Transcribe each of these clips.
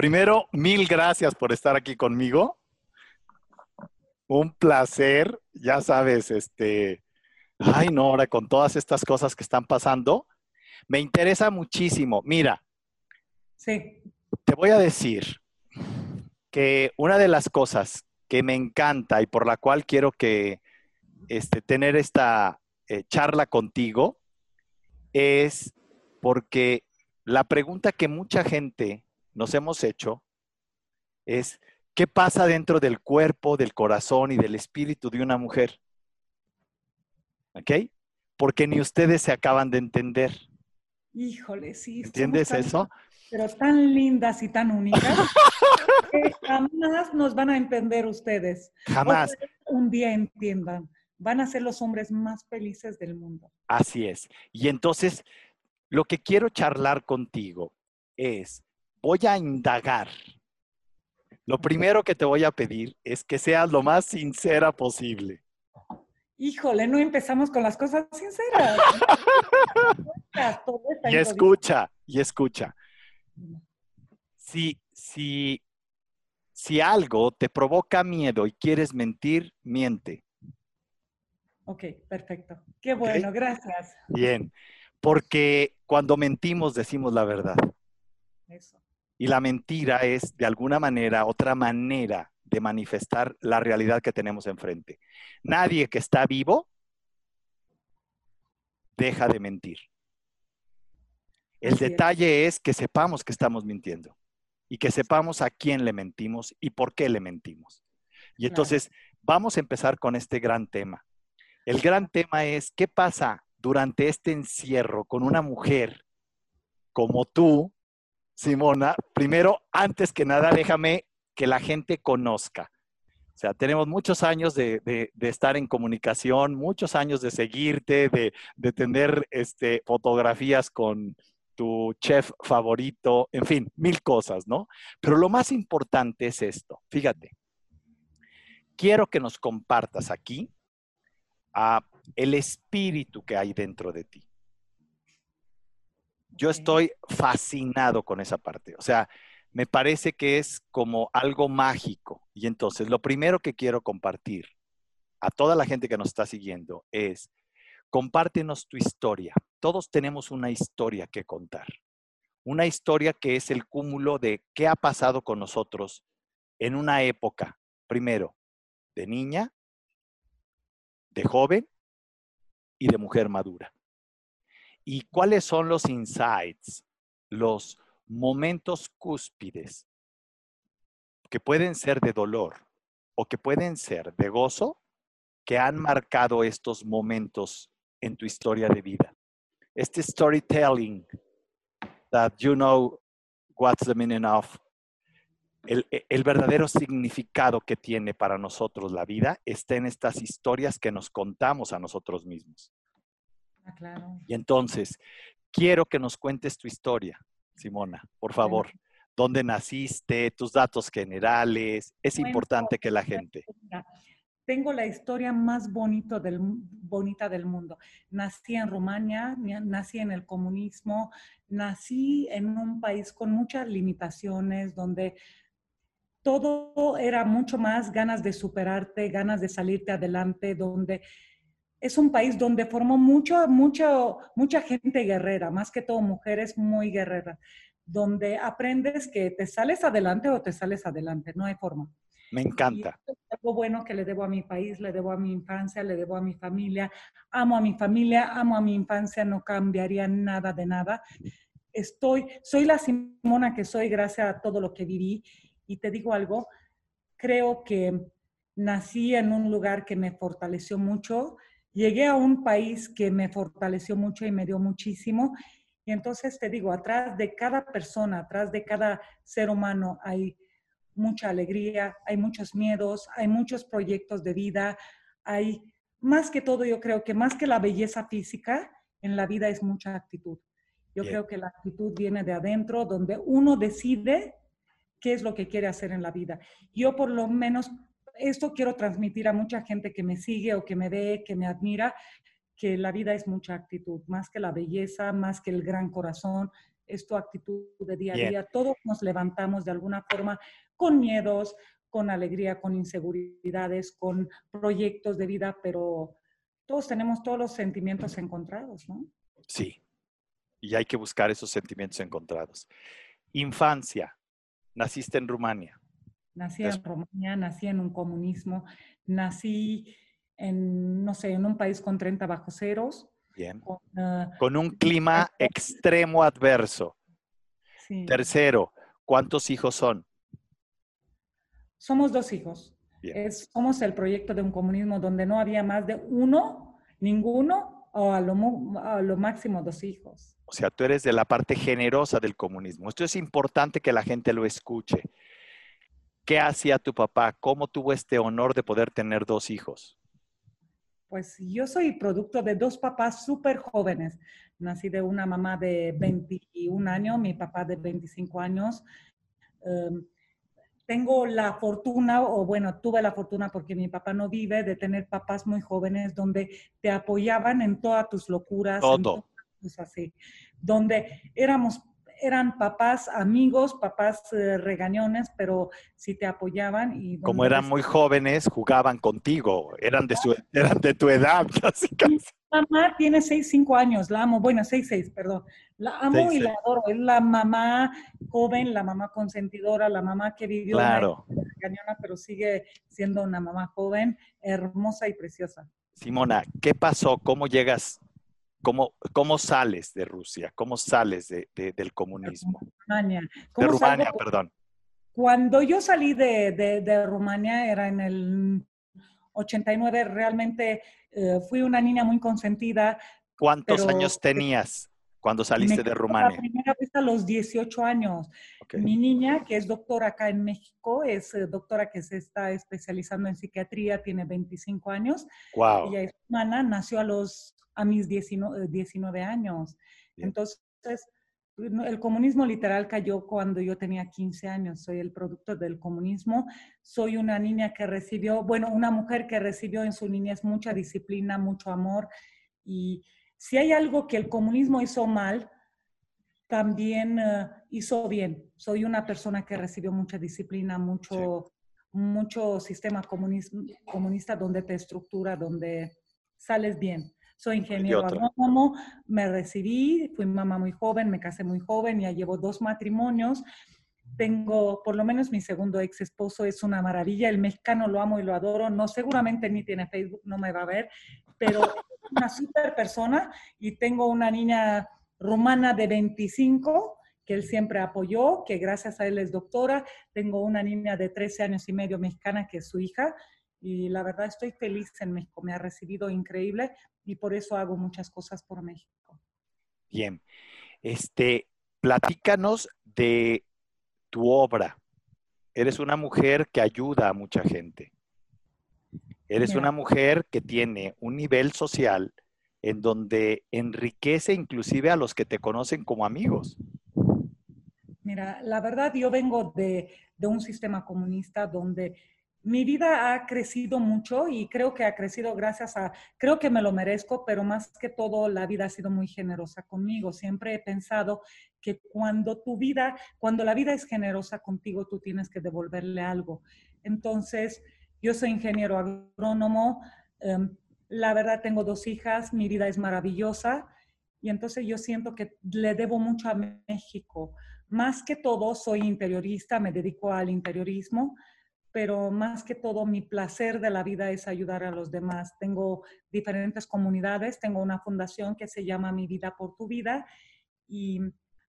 Primero, mil gracias por estar aquí conmigo. Un placer, ya sabes, este, ay no, ahora con todas estas cosas que están pasando, me interesa muchísimo. Mira, sí. te voy a decir que una de las cosas que me encanta y por la cual quiero que este, tener esta eh, charla contigo es porque la pregunta que mucha gente nos hemos hecho es, ¿qué pasa dentro del cuerpo, del corazón y del espíritu de una mujer? ¿Ok? Porque ni ustedes se acaban de entender. Híjole, sí. ¿Entiendes eso? Pero tan lindas y tan únicas que jamás nos van a entender ustedes. Jamás. un día entiendan. Van a ser los hombres más felices del mundo. Así es. Y entonces, lo que quiero charlar contigo es, voy a indagar. Lo primero que te voy a pedir es que seas lo más sincera posible. Híjole, no empezamos con las cosas sinceras. y escucha, y escucha. Si, si, si algo te provoca miedo y quieres mentir, miente. Ok, perfecto. Qué bueno, gracias. Bien, porque cuando mentimos decimos la verdad. Eso. Y la mentira es, de alguna manera, otra manera de manifestar la realidad que tenemos enfrente. Nadie que está vivo deja de mentir. El detalle es. que sepamos que estamos mintiendo y que sepamos a quién le mentimos y por qué le mentimos. Y entonces vamos a empezar con este gran tema. El gran tema es qué pasa durante este encierro con una mujer como tú, Simona. Primero, antes que nada, déjame que la gente conozca. O sea, tenemos muchos años de, estar en comunicación, muchos años de seguirte, de, de tener este, fotografías con, tu chef favorito, en fin, mil cosas, ¿no? Pero lo más importante es esto, fíjate, quiero que nos compartas aquí ah, el espíritu que hay dentro de ti. Yo estoy fascinado con esa parte, o sea, me parece que es como algo mágico. Y entonces, lo primero que quiero compartir a toda la gente que nos está siguiendo es, compártenos tu historia. Todos tenemos una historia que contar. Una historia que es el cúmulo de qué ha pasado con nosotros en una época, primero, de niña, de joven y de mujer madura. ¿Y cuáles son los insights, los momentos cúspides que pueden ser de dolor o que pueden ser de gozo que han marcado estos momentos en tu historia de vida. Este storytelling that you know what's the meaning of el, el, verdadero significado que tiene para nosotros la vida está en estas historias que nos contamos a nosotros mismos. Ah, claro. Y entonces, quiero que nos cuentes tu historia, Simona, por favor. ¿Dónde naciste? Tus datos generales. Es importante que la gente tengo la historia más bonito del, bonita del mundo. Nací en Rumania, nací en el comunismo, nací en un país con muchas limitaciones, donde todo era mucho más ganas de superarte, ganas de salirte adelante, donde es un país donde formó mucho, mucho, mucha gente guerrera, más que todo mujeres muy guerreras, donde aprendes que te sales adelante o te sales adelante, no hay forma. Me encanta. es algo bueno que le debo a mi país, le debo a mi infancia, le debo a mi familia. Amo a mi familia, amo a mi infancia, no cambiaría nada de nada. Estoy, soy la Simona que soy gracias a todo lo que viví. Y te digo algo, creo que nací en un lugar que me fortaleció mucho. Llegué a un país que me fortaleció mucho y me dio muchísimo. Y entonces te digo, atrás de cada persona, atrás de cada ser humano hay mucha alegría, hay muchos miedos, hay muchos proyectos de vida, hay más que todo, yo creo que más que la belleza física, en la vida es mucha actitud. Yo creo que la actitud viene de adentro, donde uno decide qué es lo que quiere hacer en la vida. Yo por lo menos esto quiero transmitir a mucha gente que me sigue o que me ve, que me admira, que la vida es mucha actitud, más que la belleza, más que el gran corazón, es tu actitud de día a día. Todos nos levantamos de alguna forma con miedos, con alegría, con inseguridades, con proyectos de vida, pero todos tenemos todos los sentimientos encontrados, ¿no? Sí, y hay que buscar esos sentimientos encontrados. Infancia, naciste en Rumania. Nací en Rumania, nací en un comunismo, nací en, no sé, en un país con 30 bajo ceros. Bien. Ah, con, un clima extremo adverso. Tercero, ¿cuántos hijos son? Somos dos hijos. somos el proyecto de un comunismo donde no había más de uno, ninguno, o a lo, a lo máximo dos hijos. O sea, tú eres de la parte generosa del comunismo. Esto es importante que la gente lo escuche. ¿Qué hacía tu papá? ¿Cómo tuvo este honor de poder tener dos hijos? Pues yo soy producto de dos papás súper jóvenes. Nací de una mamá de 21 años, mi papá de 25 años. Em, tengo la fortuna, o bueno, tuve la fortuna porque mi papá no vive, de tener papás muy jóvenes donde te apoyaban en todas tus locuras. Todo. así, donde éramos eran papás amigos, papás eh, regañones, pero sí te apoyaban. Y Como eran muy jóvenes, jugaban contigo, eran de, su, eran de tu edad, Mi mamá tiene 6, 5 años, la amo, bueno, 6, 6, perdón. La amo y la adoro. Es la mamá joven, la mamá consentidora, la mamá que vivió claro. regañona, pero sigue siendo una mamá joven, hermosa y preciosa. Simona, ¿qué pasó? ¿Cómo llegas ¿Cómo, ¿Cómo, sales de Rusia? ¿Cómo sales de, del comunismo? Rumania. De Rumania, perdón. Cuando yo salí de, de, Rumania era en el 89, realmente eh, fui una niña muy consentida. ¿Cuántos años tenías cuando saliste de Rumania? La primera vez a los 18 años. Mi niña, que es doctora acá en México, es eh, doctora que se está especializando en psiquiatría, tiene 25 años. Wow. Ella es humana, nació a los a mis 19, años. Entonces, el comunismo literal cayó cuando yo tenía 15 años. Soy el producto del comunismo. Soy una niña que recibió, bueno, una mujer que recibió en su niñez mucha disciplina, mucho amor. Y si hay algo que el comunismo hizo mal, también eh, hizo bien. Soy una persona que recibió mucha disciplina, mucho, mucho sistema comunista donde te estructura, donde sales bien. Soy ingeniero agrónomo, me recibí, fui mamá muy joven, me casé muy joven, ya llevo dos matrimonios. Tengo, por lo menos mi segundo ex esposo es una maravilla, el mexicano lo amo y lo adoro, no seguramente ni tiene Facebook, no me va a ver, pero es una super persona y tengo una niña rumana de 25 que él siempre apoyó, que gracias a él es doctora. Tengo una niña de 13 años y medio mexicana que es su hija y la verdad estoy feliz en México, me ha recibido increíble y por eso hago muchas cosas por México. Bien, este, platícanos de tu obra. Eres una mujer que ayuda a mucha gente. Eres una mujer que tiene un nivel social en donde enriquece inclusive a los que te conocen como amigos. Mira, la verdad yo vengo de, de un sistema comunista donde mi vida ha crecido mucho y creo que ha crecido gracias a, creo que me lo merezco, pero más que todo la vida ha sido muy generosa conmigo. Siempre he pensado que cuando tu vida, cuando la vida es generosa contigo, tú tienes que devolverle algo. Entonces, yo soy ingeniero agrónomo, em, la verdad tengo dos hijas, mi vida es maravillosa y entonces yo siento que le debo mucho a México. Más que todo, soy interiorista, me dedico al interiorismo pero más que todo mi placer de la vida es ayudar a los demás. Tengo diferentes comunidades, tengo una fundación que se llama Mi Vida por tu Vida y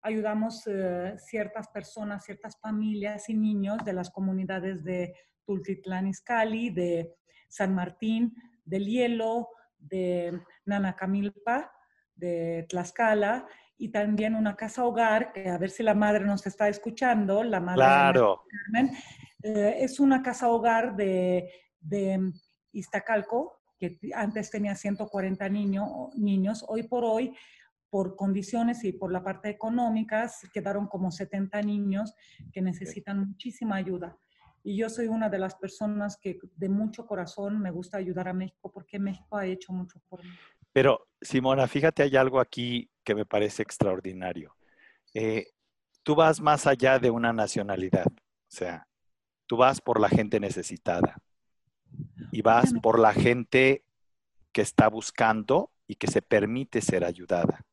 ayudamos eh, ciertas personas, ciertas familias y niños de las comunidades de Tultitlán Izcalli, de San Martín, del Hielo, de Nanacamilpa, de Tlaxcala y también una casa hogar, que a ver si la madre nos está escuchando, la madre claro. Eh, es una casa hogar de, de Iztacalco, que antes tenía 140 niños. Hoy por hoy, por condiciones y por la parte económica, quedaron como 70 niños que necesitan muchísima ayuda. Y yo soy una de las personas que de mucho corazón me gusta ayudar a México porque México ha hecho mucho por mí. Pero, Simona, fíjate, hay algo aquí que me parece extraordinario. eh, tú vas más allá de una nacionalidad, o sea, tú vas por la gente necesitada y vas por la gente que está buscando y que se permite ser ayudada.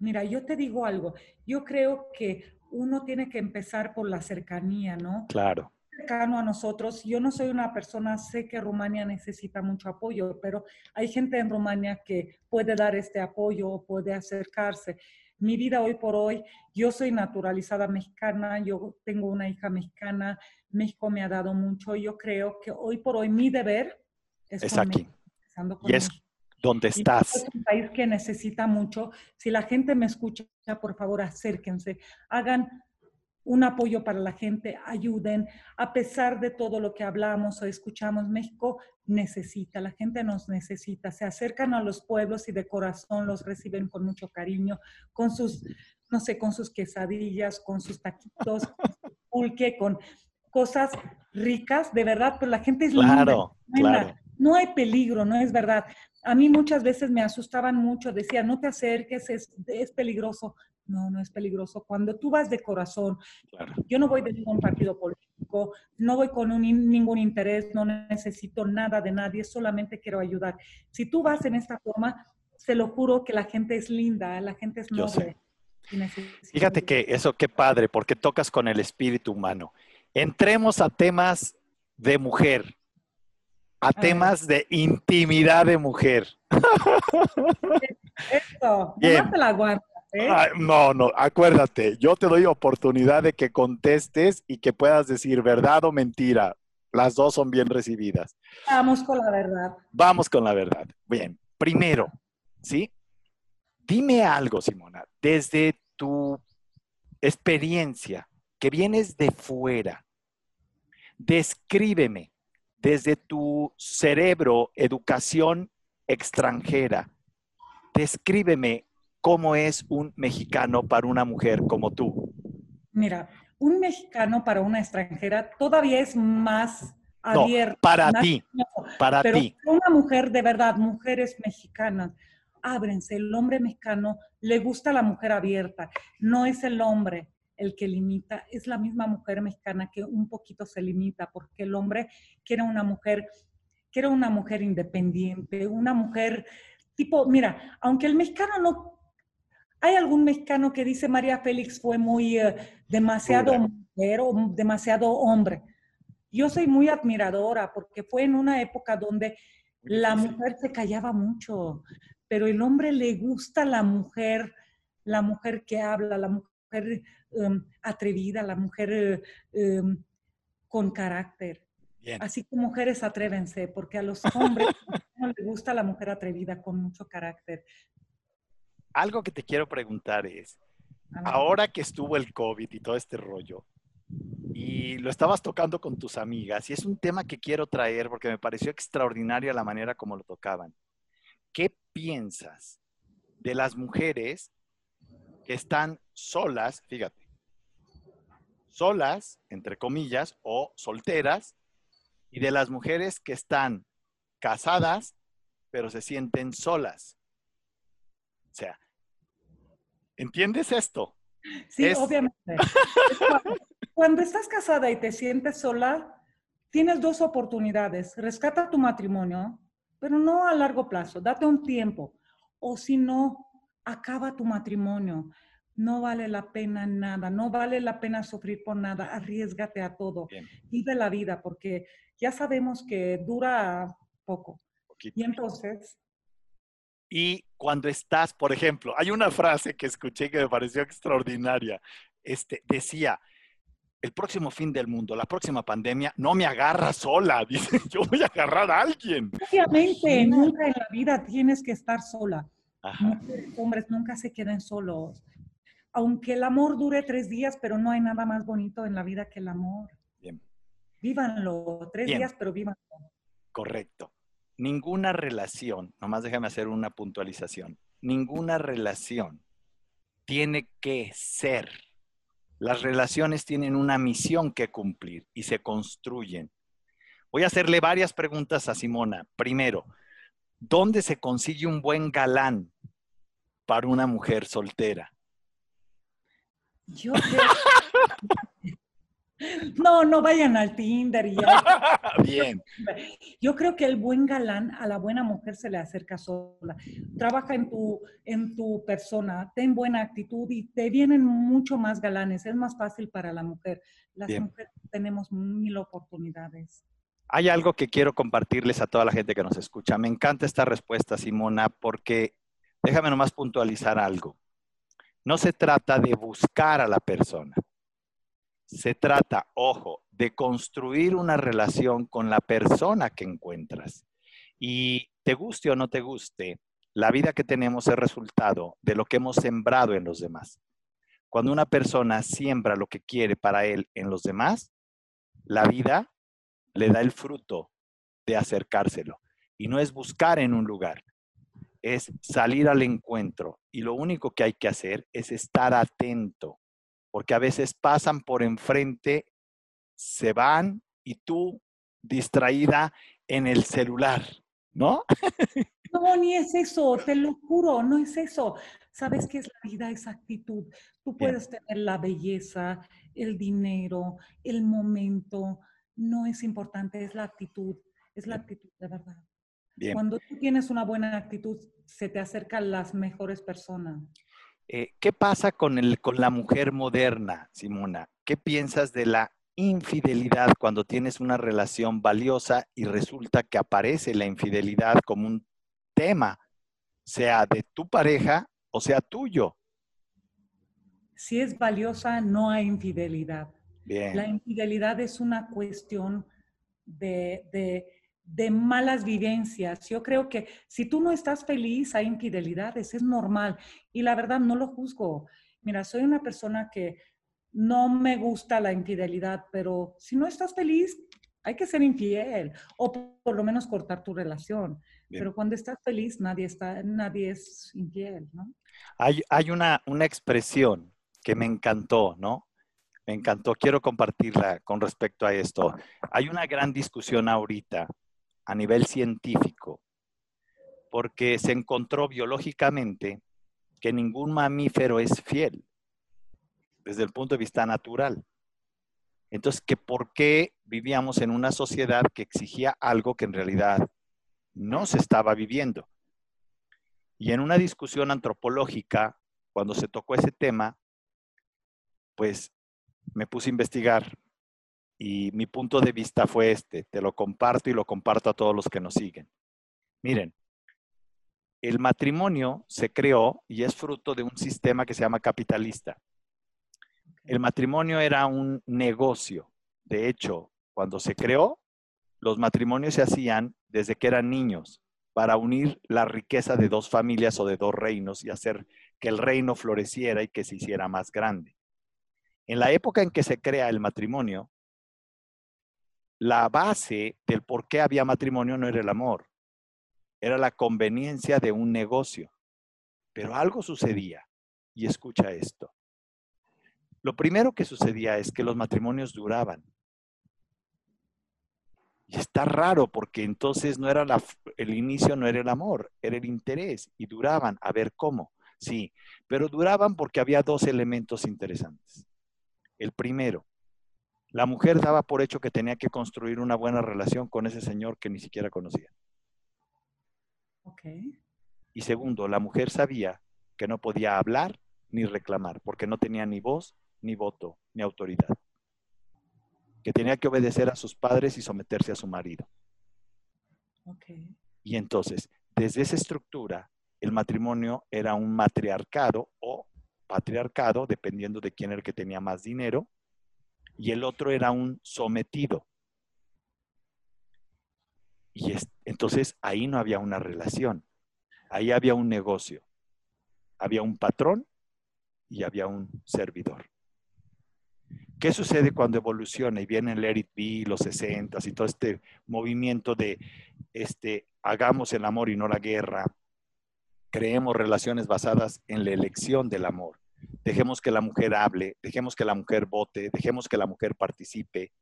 Mira, yo te digo algo, yo creo que uno tiene que empezar por la cercanía, ¿no? Claro. Cercano a nosotros. Yo no soy una persona, sé que Rumania necesita mucho apoyo, pero hay gente en Rumania que puede dar este apoyo o puede acercarse. Mi vida hoy por hoy, yo soy naturalizada mexicana, yo tengo una hija mexicana, México me ha dado mucho. Yo creo que hoy por hoy mi deber es, aquí. y es donde estás. Es un país que necesita mucho. Si la gente me escucha, por favor, acérquense, hagan un apoyo para la gente, ayuden. A pesar de todo lo que hablamos o escuchamos, México necesita, la gente nos necesita. Se acercan a los pueblos y de corazón los reciben con mucho cariño, con sus, no sé, con sus quesadillas, con sus taquitos, con su pulque, con cosas ricas, de verdad, pero la gente es claro, Claro. No hay peligro, no es verdad. A mí muchas veces me asustaban mucho, decía, no te acerques, es, es peligroso. No, no es peligroso. Cuando tú vas de corazón, yo no voy de ningún partido político, no voy con ningún interés, no necesito nada de nadie, solamente quiero ayudar. Si tú vas en esta forma, se lo juro que la gente es linda, la gente es noble. Fíjate que eso, qué padre, porque tocas con el espíritu humano. Entremos a temas de mujer, a, temas de intimidad de mujer. Eso, no te la guardas. ¿Eh? no, no, acuérdate, yo te doy oportunidad de que contestes y que puedas decir verdad o mentira. Las dos son bien recibidas. Vamos con la verdad. Vamos con la verdad. Bien, primero, ¿sí? Dime algo, Simona, desde tu experiencia, que vienes de fuera, Descríbeme desde tu cerebro, educación extranjera, descríbeme cómo es un mexicano para una mujer como tú. Mira, un mexicano para una extranjera todavía es más abierto. para ti, para pero ti. Una mujer de verdad, mujeres mexicanas, ábrense. El hombre mexicano le gusta la mujer abierta, no es el hombre el que limita, es la misma mujer mexicana que un poquito se limita, porque el hombre quiere una mujer, quiere una mujer independiente, una mujer tipo, mira, aunque el mexicano no, hay algún mexicano que dice María Félix fue muy eh, demasiado mujer o demasiado hombre. Yo soy muy admiradora porque fue en una época donde la mujer se callaba mucho, pero el hombre le gusta la mujer, la mujer que habla, la mujer Em, atrevida, la mujer eh, em, con carácter. Así que mujeres atrévense, porque a los hombres no les gusta la mujer atrevida con mucho carácter. Algo que te quiero preguntar es, ahora que estuvo el COVID y todo este rollo, y lo estabas tocando con tus amigas, y es un tema que quiero traer porque me pareció extraordinaria la manera como lo tocaban. ¿Qué piensas de las mujeres que están solas, fíjate, solas, entre comillas, o solteras, y de las mujeres que están casadas, pero se sienten solas. O sea, ¿entiendes esto? Sí, obviamente. cuando, estás casada y te sientes sola, tienes dos oportunidades. Rescata tu matrimonio, pero no a largo plazo, date un tiempo. O si no, acaba tu matrimonio no vale la pena nada, no vale la pena sufrir por nada, arriesgate a todo, vive la vida, porque ya sabemos que dura poco. Y entonces... Y cuando estás, por ejemplo, hay una frase que escuché que me pareció extraordinaria. Este, decía, el próximo fin del mundo, la próxima pandemia, no me agarra sola. Dice, yo voy a agarrar a alguien. Obviamente, nunca en la vida tienes que estar sola. hombres nunca se queden solos aunque el amor dure tres días, pero no hay nada más bonito en la vida que el amor. Bien. Vívanlo, tres días, pero vívanlo. Correcto. Ninguna relación, nomás déjame hacer una puntualización, ninguna relación tiene que ser. Las relaciones tienen una misión que cumplir y se construyen. Voy a hacerle varias preguntas a Simona. Primero, ¿dónde se consigue un buen galán para una mujer soltera? Yo creo... No, no vayan al Tinder y. Bien. Yo creo que el buen galán a la buena mujer se le acerca sola. Trabaja en tu, en tu persona, ten buena actitud y te vienen mucho más galanes. Es más fácil para la mujer. Las mujeres tenemos mil oportunidades. Hay algo que quiero compartirles a toda la gente que nos escucha. Me encanta esta respuesta, Simona, porque déjame nomás puntualizar algo. No se trata de buscar a la persona se trata, ojo, de construir una relación con la persona que encuentras. Y te guste o no te guste, la vida que tenemos es resultado de lo que hemos sembrado en los demás. Cuando una persona siembra lo que quiere para él en los demás, la vida le da el fruto de acercárselo. Y no es buscar en un lugar, es salir al encuentro. Y lo único que hay que hacer es estar atento porque a veces pasan por enfrente, se van y tú distraída en el celular, ¿no? No, ni es eso, te lo juro, no es eso. ¿Sabes qué es la vida? Es actitud. Tú puedes tener la belleza, el dinero, el momento. No es importante, es la actitud. Es la actitud de verdad. Cuando tú tienes una buena actitud, se te acercan las mejores personas. Eh, ¿Qué pasa con, el, con la mujer moderna, Simona? ¿Qué piensas de la infidelidad cuando tienes una relación valiosa y resulta que aparece la infidelidad como un tema, sea de tu pareja o sea tuyo? Si es valiosa, no hay infidelidad. La infidelidad es una cuestión de, de de malas vivencias. Yo creo que si tú no estás feliz, hay infidelidades, es normal. Y la verdad, no lo juzgo. Mira, soy una persona que no me gusta la infidelidad, pero si no estás feliz, hay que ser infiel o por lo menos cortar tu relación. Pero cuando estás feliz, nadie, está, nadie es infiel, ¿no? Hay, hay una, una expresión que me encantó, ¿no? Me encantó, quiero compartirla con respecto a esto. Hay una gran discusión ahorita a nivel científico, porque se encontró biológicamente que ningún mamífero es fiel desde el punto de vista natural. Entonces, que por qué vivíamos en una sociedad que exigía algo que en realidad no se estaba viviendo. Y en una discusión antropológica, cuando se tocó ese tema, pues me puse a investigar y mi punto de vista fue este, te lo comparto y lo comparto a todos los que nos siguen. Miren, el matrimonio se creó y es fruto de un sistema que se llama capitalista. El matrimonio era un negocio. De hecho, cuando se creó, los matrimonios se hacían desde que eran niños para unir la riqueza de dos familias o de dos reinos y hacer que el reino floreciera y que se hiciera más grande. En la época en que se crea el matrimonio, la base del por qué había matrimonio no era el amor, era la conveniencia de un negocio. Pero algo sucedía, y escucha esto. Lo primero que sucedía es que los matrimonios duraban. Y está raro porque entonces no era el inicio, no era el amor, era el interés y duraban a ver cómo. Sí, pero duraban porque había dos elementos interesantes. El primero, la mujer daba por hecho que tenía que construir una buena relación con ese señor que ni siquiera conocía. Y segundo, la mujer sabía que no podía hablar ni reclamar, porque no tenía ni voz, ni voto, ni autoridad. Que tenía que obedecer a sus padres y someterse a su marido. Y entonces, desde esa estructura, el matrimonio era un matriarcado o patriarcado, dependiendo de quién era el que tenía más dinero, y el otro era un sometido. Y entonces ahí no había una relación, ahí había un negocio, había un patrón y había un servidor. ¿Qué sucede cuando evoluciona y viene el Let It los 60 y todo este movimiento de este, hagamos el amor y no la guerra? Creemos relaciones basadas en la elección del amor dejemos que la mujer hable, dejemos que la mujer vote, dejemos que la mujer participe.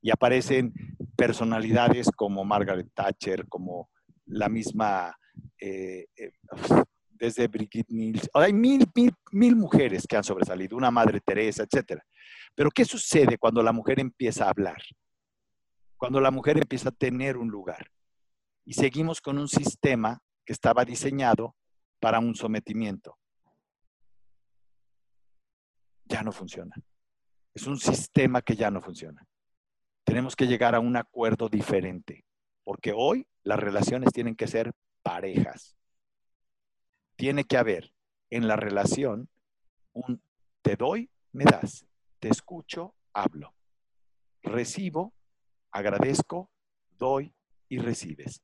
Y aparecen personalidades como Margaret Thatcher, como la misma, eh, eh, desde Brigitte Nielsen, hay mil, mil, mil mujeres que han sobresalido, una Madre Teresa, etc. Pero ¿qué sucede cuando la mujer empieza a hablar? Cuando la mujer empieza a tener un lugar. Y seguimos con un sistema que estaba diseñado para un sometimiento. No funciona. Es un sistema que ya no funciona. Tenemos que llegar a un acuerdo diferente, porque hoy las relaciones tienen que ser parejas. Tiene que haber en la relación un te doy, me das, te escucho, hablo. Recibo, agradezco, doy y recibes.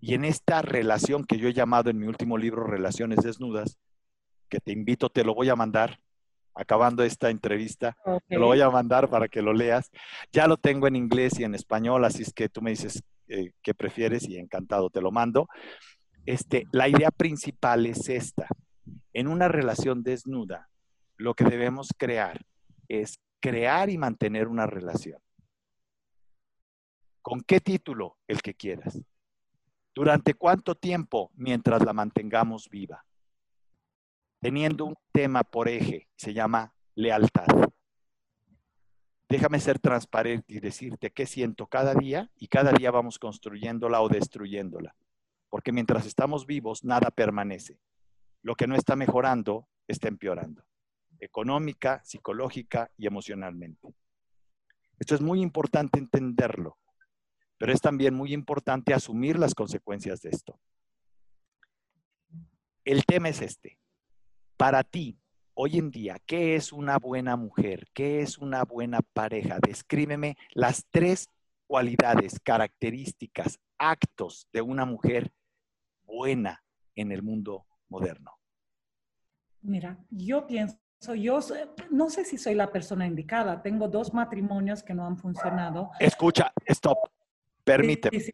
Y en esta relación que yo he llamado en mi último libro Relaciones Desnudas, que te invito, te lo voy a mandar, acabando esta entrevista, te lo voy a mandar para que lo leas. Ya lo tengo en inglés y en español, así es que tú me dices eh, qué prefieres y encantado te lo mando. Este, la idea principal es esta. En una relación desnuda, lo que debemos crear es crear y mantener una relación. ¿Con qué título? El que quieras. ¿Durante cuánto tiempo? Mientras la mantengamos viva. Teniendo un tema por eje, se llama lealtad. Déjame ser transparente y decirte qué siento cada día y cada día vamos construyéndola o destruyéndola. Porque mientras estamos vivos, nada permanece. Lo que no está mejorando, está empeorando económica, psicológica y emocionalmente. Esto es muy importante entenderlo, pero es también muy importante asumir las consecuencias de esto. El tema es este. Para ti, hoy en día, ¿qué es una buena mujer? ¿Qué es una buena pareja? Descríbeme las tres cualidades, características, actos de una mujer buena en el mundo moderno. Mira, yo pienso yo no sé si soy la persona indicada. Tengo dos matrimonios que no han funcionado. Escucha, stop. Permíteme.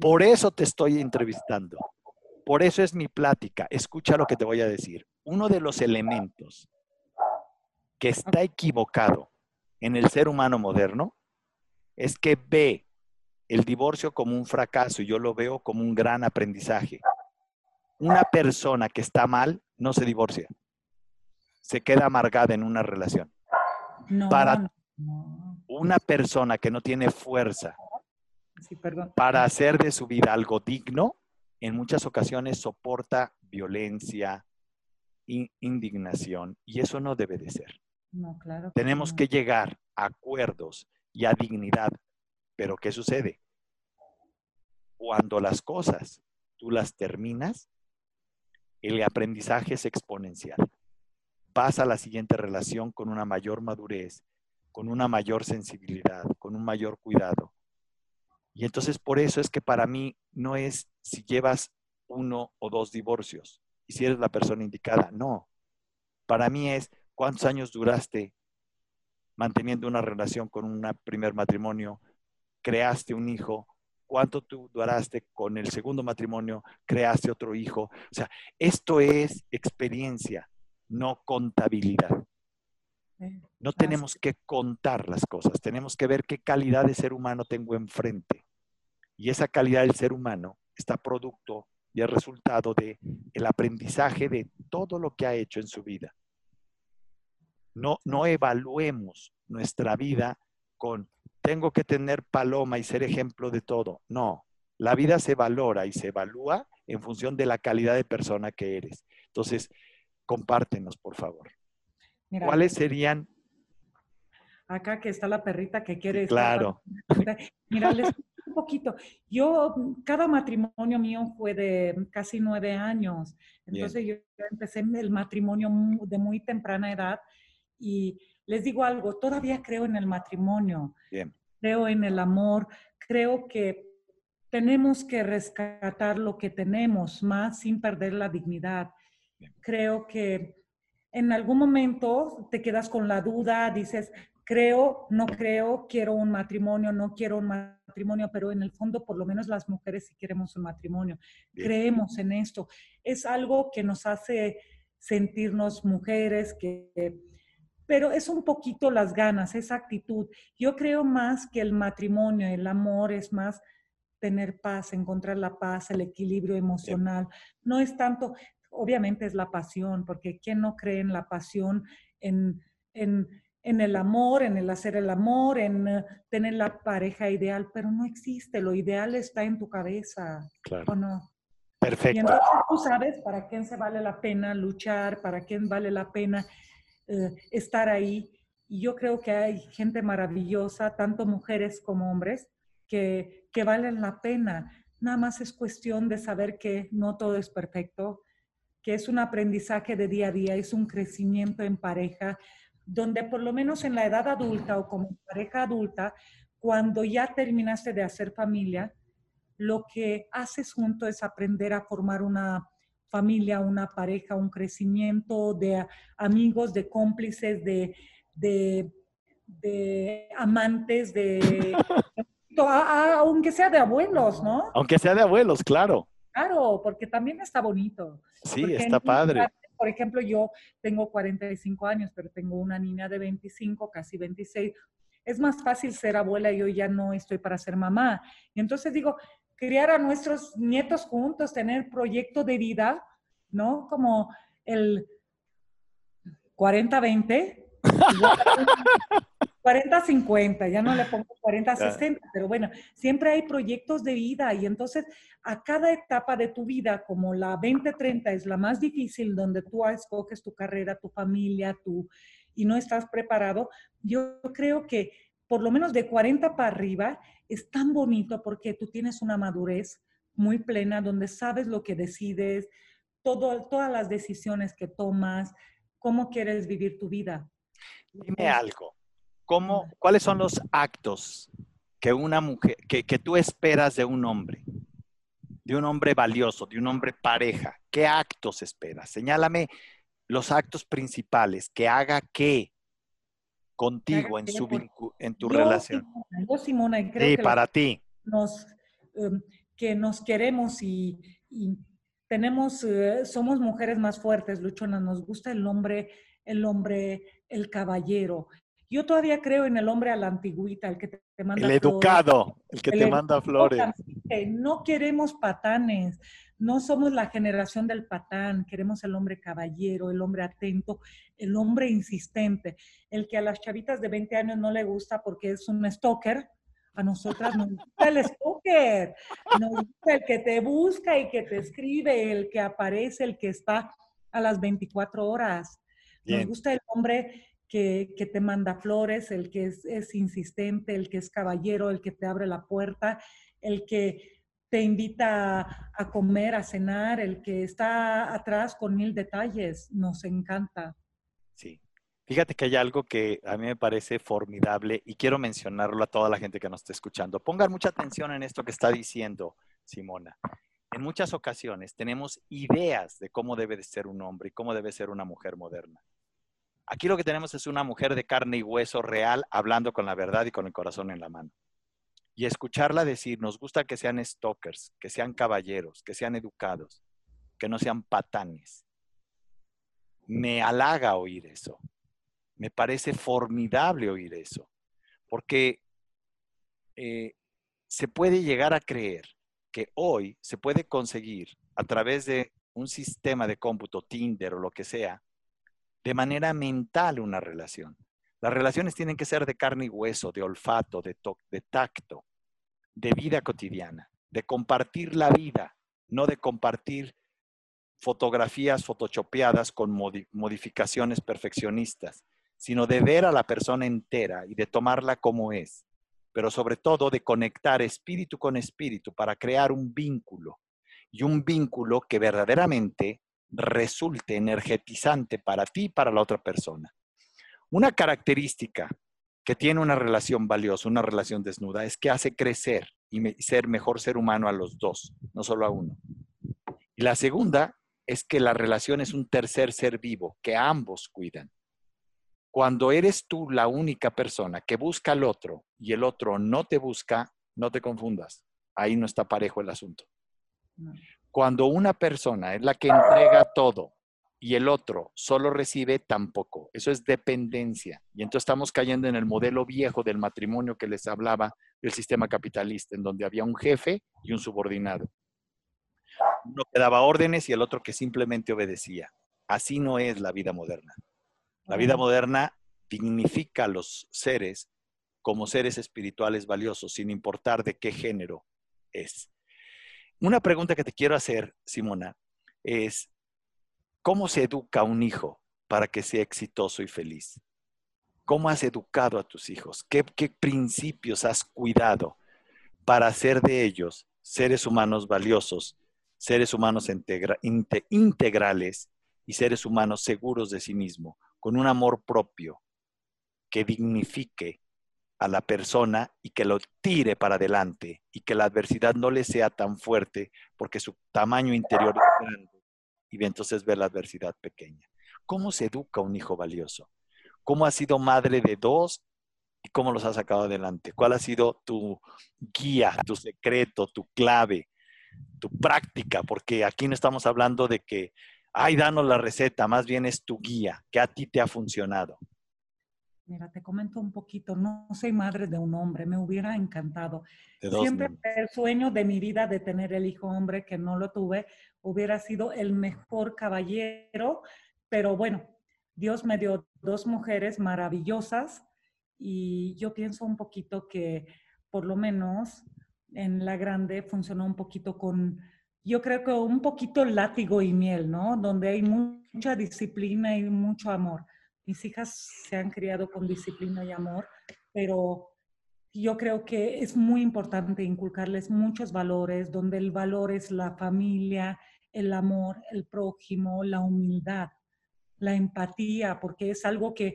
Por eso te estoy entrevistando. Por eso es mi plática. Escucha lo que te voy a decir. Uno de los elementos que está equivocado en el ser humano moderno es que ve el divorcio como un fracaso y yo lo veo como un gran aprendizaje. Una persona que está mal no se divorcia se queda amargada en una relación. para una persona que no tiene fuerza para hacer de su vida algo digno, en muchas ocasiones soporta violencia, indignación, y eso no debe de ser. Tenemos que llegar a acuerdos y a dignidad, pero ¿qué sucede? Cuando las cosas tú las terminas, el aprendizaje es exponencial pasa a la siguiente relación con una mayor madurez, con una mayor sensibilidad, con un mayor cuidado. Y entonces por eso es que para mí no es si llevas uno o dos divorcios y si eres la persona indicada, no. Para mí es cuántos años duraste manteniendo una relación con un primer matrimonio, creaste un hijo, cuánto tú duraste con el segundo matrimonio, creaste otro hijo. O sea, esto es experiencia no contabilidad. No tenemos que contar las cosas, tenemos que ver qué calidad de ser humano tengo enfrente. Y esa calidad del ser humano está producto y es resultado de el aprendizaje de todo lo que ha hecho en su vida. No, no evaluemos nuestra vida con tengo que tener paloma y ser ejemplo de todo. No, la vida se valora y se evalúa en función de la calidad de persona que eres. Entonces, compártenos, por favor. ¿Cuáles serían? Acá que está la perrita que quiere. Claro. Mira, les un poquito. Yo, cada matrimonio mío fue de casi nueve años. Entonces yo empecé el matrimonio de muy temprana edad y les digo algo, todavía creo en el matrimonio. Bien. Creo en el amor. Creo que tenemos que rescatar lo que tenemos más sin perder la dignidad creo que en algún momento te quedas con la duda, dices, creo, no creo, quiero un matrimonio, no quiero un matrimonio, pero en el fondo por lo menos las mujeres sí queremos un matrimonio. Creemos en esto. Es algo que nos hace sentirnos mujeres, que, pero es un poquito las ganas, esa actitud. Yo creo más que el matrimonio, el amor es más tener paz, encontrar la paz, el equilibrio emocional. No es tanto, obviamente es la pasión, porque ¿quién no cree en la pasión, en, en, en el amor, en el hacer el amor, en eh, tener la pareja ideal? Pero no existe, lo ideal está en tu cabeza, Claro. ¿o no? Perfecto. Y entonces tú sabes para quién se vale la pena luchar, para quién vale la pena eh, estar ahí. Y yo creo que hay gente maravillosa, tanto mujeres como hombres, que, que valen la pena. Nada más es cuestión de saber que no todo es perfecto, que es un aprendizaje de día a día, es un crecimiento en pareja, donde por lo menos en la edad adulta o como pareja adulta, cuando ya terminaste de hacer familia, lo que haces junto es aprender a formar una familia, una pareja, un crecimiento de amigos, de cómplices, de, de, de amantes, de, a- a- aunque sea de abuelos, ¿no? Aunque sea de abuelos, claro. Claro, porque también está bonito. Sí, Porque está padre. Por ejemplo, yo tengo 45 años, pero tengo una niña de 25, casi 26. Es más fácil ser abuela, yo ya no estoy para ser mamá. Y entonces digo, criar a nuestros nietos juntos, tener proyecto de vida, ¿no? Como el 40-20. 40-50, ya no le pongo 40-60, pero bueno, siempre hay proyectos de vida y entonces a cada etapa de tu vida, como la 20-30 es la más difícil, donde tú escoges tu carrera, tu familia, tu, y no estás preparado, yo creo que por lo menos de 40 para arriba es tan bonito porque tú tienes una madurez muy plena, donde sabes lo que decides, todo, todas las decisiones que tomas, cómo quieres vivir tu vida. Dime algo. ¿Cómo, ¿Cuáles son los actos que una mujer, que, que tú esperas de un hombre? De un hombre valioso, de un hombre pareja. ¿Qué actos esperas? Señálame los actos principales que haga qué contigo en, su en tu Yo, relación. Simona, Yo, Simona, y creo Sí, que para ti. nos, em, que nos queremos y, y tenemos, eh, somos mujeres más fuertes, luchonas, nos gusta el hombre, el hombre, el caballero. Yo todavía creo en el hombre a la antigüita, el que te, manda El flores, educado, el que el te manda flores. No queremos patanes, no somos la generación del patán, queremos el hombre caballero, el hombre atento, el hombre insistente, el que a las chavitas de 20 años no le gusta porque es un stalker. A nosotras nos gusta el stalker, nos gusta el que te busca y que te escribe, el que aparece, el que está a las 24 horas. Nos Bien. gusta el hombre que, te manda flores, el que es, insistente, el que es caballero, el que te abre la puerta, el que te invita a, comer, a cenar, el que está atrás con mil detalles. Nos encanta. Sí. Fíjate que hay algo que a mí me parece formidable y quiero mencionarlo a toda la gente que nos está escuchando. Pongan mucha atención en esto que está diciendo Simona. En muchas ocasiones tenemos ideas de cómo debe de ser un hombre y cómo debe ser una mujer moderna. Aquí lo que tenemos es una mujer de carne y hueso real hablando con la verdad y con el corazón en la mano. Y escucharla decir, nos gusta que sean stalkers, que sean caballeros, que sean educados, que no sean patanes. Me halaga oír eso. Me parece formidable oír eso, porque eh, se puede llegar a creer que hoy se puede conseguir a través de un sistema de cómputo, Tinder o lo que sea, de manera mental una relación. Las relaciones tienen que ser de carne y hueso, de olfato, de, de tacto, de vida cotidiana, de compartir la vida, no de compartir fotografías photoshopeadas con modi- modificaciones perfeccionistas, sino de ver a la persona entera y de tomarla como es, pero sobre todo de conectar espíritu con espíritu para crear un vínculo y un vínculo que verdaderamente resulte energetizante para ti y para la otra persona. Una característica que tiene una relación valiosa, una relación desnuda, es que hace crecer y ser mejor ser humano a los dos, no solo a uno. Y la segunda es que la relación es un tercer ser vivo que ambos cuidan. Cuando eres tú la única persona que busca al otro y el otro no te busca, no te confundas. Ahí no está parejo el asunto. Cuando una persona es la que entrega todo y el otro solo recibe, tampoco. Eso es dependencia. Y entonces estamos cayendo en el modelo viejo del matrimonio que les hablaba del sistema capitalista, en donde había un jefe y un subordinado. uno que daba órdenes y el otro que simplemente obedecía. Así no es la vida moderna. La vida moderna dignifica a los seres como seres espirituales valiosos, sin importar de qué género es. Una pregunta que te quiero hacer, Simona, es, ¿cómo se educa un hijo para que sea exitoso y feliz? ¿Cómo has educado a tus hijos? ¿Qué, principios has cuidado para hacer de ellos seres humanos valiosos, seres humanos integrales y seres humanos seguros de sí mismo, con un amor propio que dignifique a la persona y que lo tire para adelante y que la adversidad no le sea tan fuerte porque su tamaño interior es grande y entonces ve la adversidad pequeña. ¿Cómo se educa un hijo valioso? ¿Cómo has sido madre de dos y cómo los has sacado adelante? ¿Cuál ha sido tu guía, tu secreto, tu clave, tu práctica? Porque aquí no estamos hablando de que, ay, danos la receta, más bien es tu guía, que a ti te ha funcionado. Mira, te comento un poquito, no soy madre de un hombre, me hubiera encantado. Siempre el sueño de mi vida de tener el hijo hombre, que no lo tuve, hubiera sido el mejor caballero, pero bueno, Dios me dio dos mujeres maravillosas y yo pienso un poquito que por lo menos en la grande funcionó un poquito con, yo creo que un poquito látigo y miel, ¿no? Donde hay mucha disciplina y mucho amor mis hijas se han criado con disciplina y amor, pero yo creo que es muy importante inculcarles muchos valores, donde el valor es la familia, el amor, el prójimo, la humildad, la empatía, porque es algo que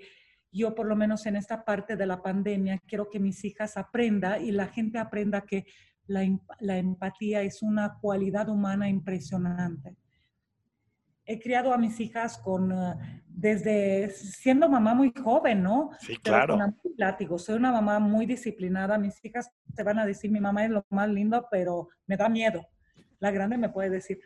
yo por lo menos en esta parte de la pandemia quiero que mis hijas aprendan y la gente aprenda que la, la empatía es una cualidad humana impresionante he criado a mis hijas con, eh, desde siendo mamá muy joven, ¿no? Sí, claro. látigo. Soy una mamá muy disciplinada. Mis hijas te van a decir, mi mamá es lo más lindo, pero me da miedo. La grande me puede decir.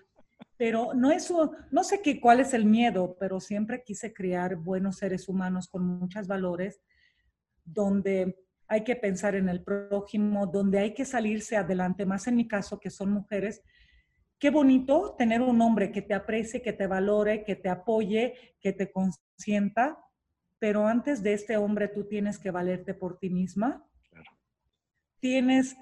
Pero no es, no sé qué, cuál es el miedo, pero siempre quise criar buenos seres humanos con muchos valores, donde hay que pensar en el prójimo, donde hay que salirse adelante, más en mi caso, que son mujeres, qué bonito tener un hombre que te aprecie, que te valore, que te apoye, que te consienta, pero antes de este hombre tú tienes que valerte por ti misma. Tienes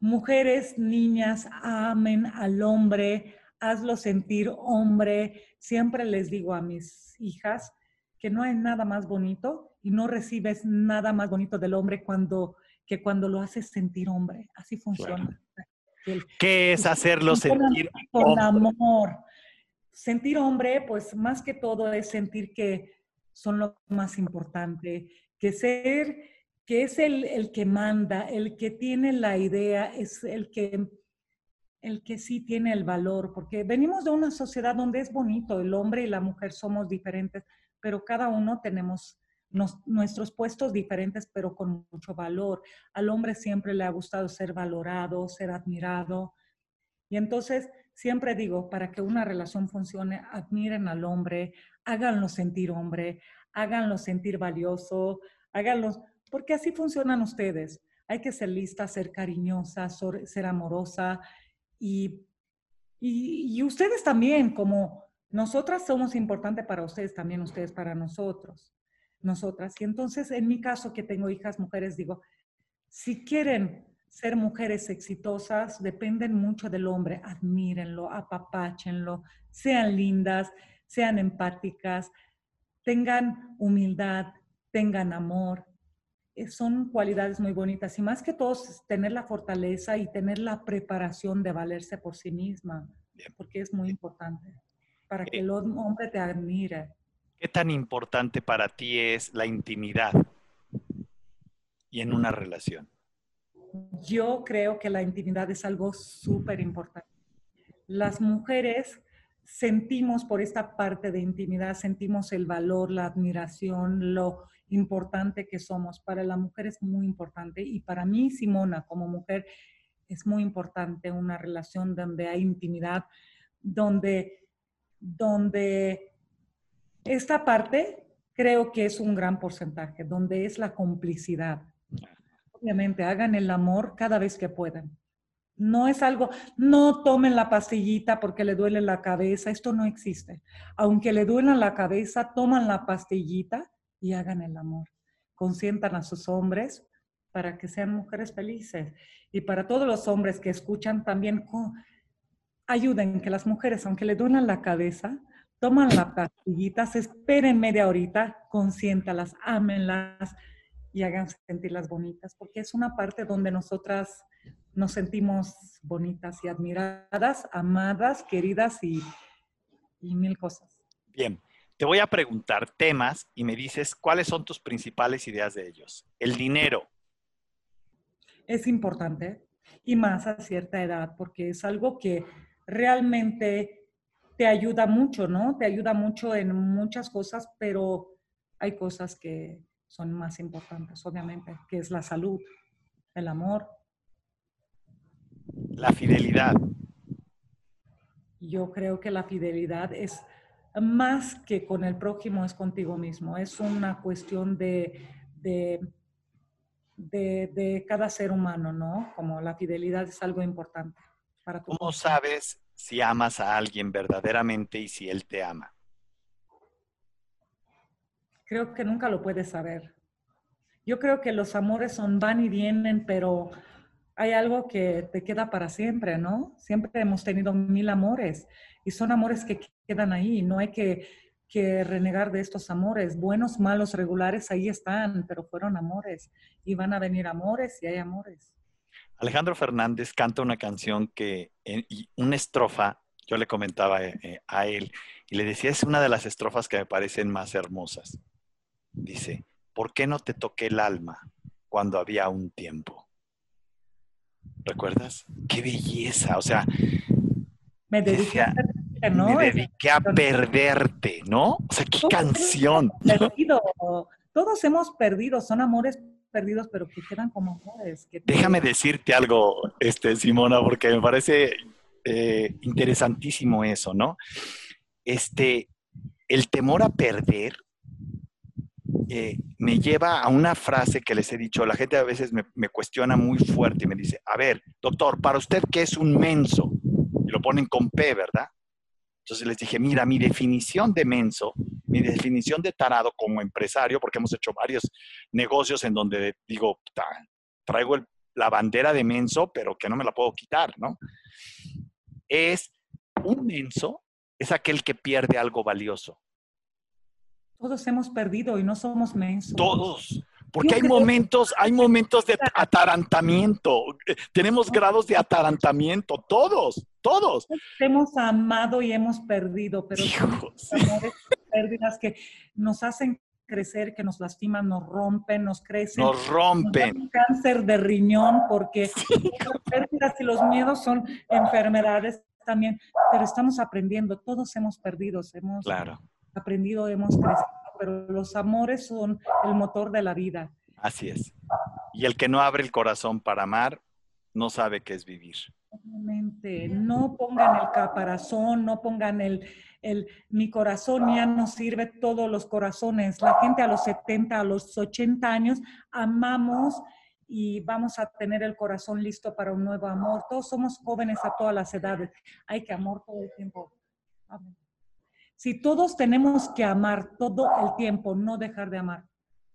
mujeres, niñas, amen al hombre, hazlo sentir hombre. Siempre les digo a mis hijas que no hay nada más bonito y no recibes nada más bonito del hombre cuando que cuando lo haces sentir hombre. Así funciona. ¿Qué es hacerlo sentir con amor? Sentir hombre, pues más que todo es sentir que son lo más importante, que ser, que es el, el que manda, el que tiene la idea, es el que, el que sí tiene el valor, porque venimos de una sociedad donde es bonito, el hombre y la mujer somos diferentes, pero cada uno tenemos nuestros puestos diferentes, pero con mucho valor. Al hombre siempre le ha gustado ser valorado, ser admirado. Y entonces, siempre digo, para que una relación funcione, admiren al hombre, háganlo sentir hombre, háganlo sentir valioso, háganlo, porque así funcionan ustedes. Hay que ser lista, ser cariñosa, ser amorosa y, y, y ustedes también, como nosotras somos importantes para ustedes, también ustedes para nosotros nosotras. Y entonces, en mi caso, que tengo hijas mujeres, digo, si quieren ser mujeres exitosas, dependen mucho del hombre, admírenlo, apapáchenlo, sean lindas, sean empáticas, tengan humildad, tengan amor. Eh, son cualidades muy bonitas y más que todo tener la fortaleza y tener la preparación de valerse por sí misma, porque es muy importante para que el hombre te admire. ¿Qué tan importante para ti es la intimidad y en una relación? Yo creo que la intimidad es algo súper importante. Las mujeres sentimos por esta parte de intimidad, sentimos el valor, la admiración, lo importante que somos. Para la mujer es muy importante y para mí, Simona, como mujer, es muy importante una relación donde hay intimidad, donde, donde esta parte creo que es un gran porcentaje, donde es la complicidad. Obviamente, hagan el amor cada vez que puedan, No es algo, no tomen la pastillita porque le duele la cabeza, esto no existe. Aunque le duela la cabeza, toman la pastillita y hagan el amor. Consientan a sus hombres para que sean mujeres felices. Y para todos los hombres que escuchan también, ayuden que las mujeres, aunque le duelan la cabeza, toman la pastillita, se esperen media horita, consiéntalas, ámenlas y hagan sentirlas bonitas, porque es una parte donde nosotras nos sentimos bonitas y admiradas, amadas, queridas y, mil cosas. Bien, te voy a preguntar temas y me dices cuáles son tus principales ideas de ellos. El dinero. Es importante y más a cierta edad porque es algo que realmente te ayuda mucho, ¿no? Te ayuda mucho en muchas cosas, pero hay cosas que son más importantes, obviamente, que es la salud, el amor, la fidelidad. Yo creo que la fidelidad es más que con el prójimo, es contigo mismo. Es una cuestión de, de, de, cada ser humano, ¿no? Como la fidelidad es algo importante para tu ¿Cómo sabes si amas a alguien verdaderamente y si él te ama? Creo que nunca lo puedes saber. Yo creo que los amores son van y vienen, pero hay algo que te queda para siempre, ¿no? Siempre hemos tenido mil amores y son amores que quedan ahí. No hay que, renegar de estos amores. Buenos, malos, regulares, ahí están, pero fueron amores y van a venir amores y hay amores. Alejandro Fernández canta una canción que, en, una estrofa, yo le comentaba eh, a él y le decía, es una de las estrofas que me parecen más hermosas. Dice, ¿por qué no te toqué el alma cuando había un tiempo? ¿Recuerdas? ¡Qué belleza! O sea, me dediqué, a, perderte, ¿no? O sea, qué canción. perdido. Todos hemos perdido, son amores perdidos, pero que quedan como amores. Déjame decirte algo, este, Simona, porque me parece eh, interesantísimo eso, ¿no? Este, el temor a perder eh, me lleva a una frase que les he dicho. La gente a veces me, cuestiona muy fuerte y me dice, a ver, doctor, para usted, ¿qué es un menso? Y lo ponen con P, ¿verdad? Entonces les dije, mira, mi definición de menso, mi definición de tarado como empresario, porque hemos hecho varios negocios en donde digo, traigo la bandera de menso, pero que no me la puedo quitar, ¿no? Es un menso, es aquel que pierde algo valioso. Todos hemos perdido y no somos mensos. Todos. Porque hay momentos, hay momentos de atarantamiento. Tenemos grados de atarantamiento, todos, todos. Hemos amado y hemos perdido, pero amores, pérdidas que nos hacen crecer, que nos lastiman, nos rompen, nos crecen. Nos rompen. cáncer de riñón, porque las pérdidas y los miedos son enfermedades también, pero estamos aprendiendo, todos hemos perdido, hemos claro aprendido, hemos crecido, pero los amores son el motor de la vida. Así es. Y el que no abre el corazón para amar, no sabe qué es vivir. Obviamente, no pongan el caparazón, no pongan el, el, mi corazón ya no sirve todos los corazones. La gente a los 70, a los 80 años, amamos y vamos a tener el corazón listo para un nuevo amor. Todos somos jóvenes a todas las edades. Hay que amar todo el tiempo. Amén. Si todos tenemos que amar todo el tiempo, no dejar de amar,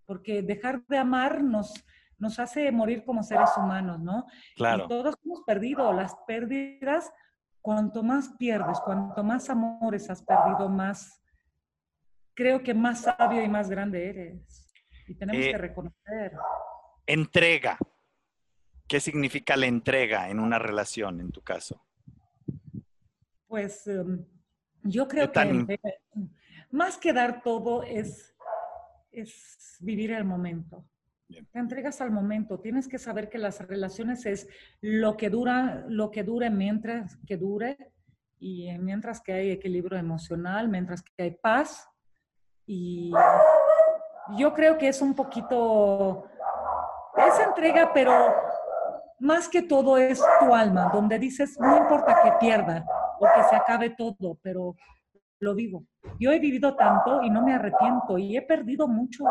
porque dejar de amar nos, nos hace morir como seres humanos, ¿no? Claro. Y todos hemos perdido las pérdidas. Cuanto más pierdes, cuanto más amores has perdido, más creo que más sabio y más grande eres. Y tenemos que eh, reconocer. Entrega. ¿Qué significa la entrega en una relación, en tu caso? Pues em, yo creo que más que dar todo es, es vivir el momento. Te entregas al momento. Tienes que saber que las relaciones es lo que dura, lo que dure mientras que dure y mientras que hay equilibrio emocional, mientras que hay paz. Y yo creo que es un poquito, es entrega, pero más que todo es tu alma, donde dices, no importa que pierda, que se acabe todo, pero lo vivo. Yo he vivido tanto y no me arrepiento y he perdido mucho.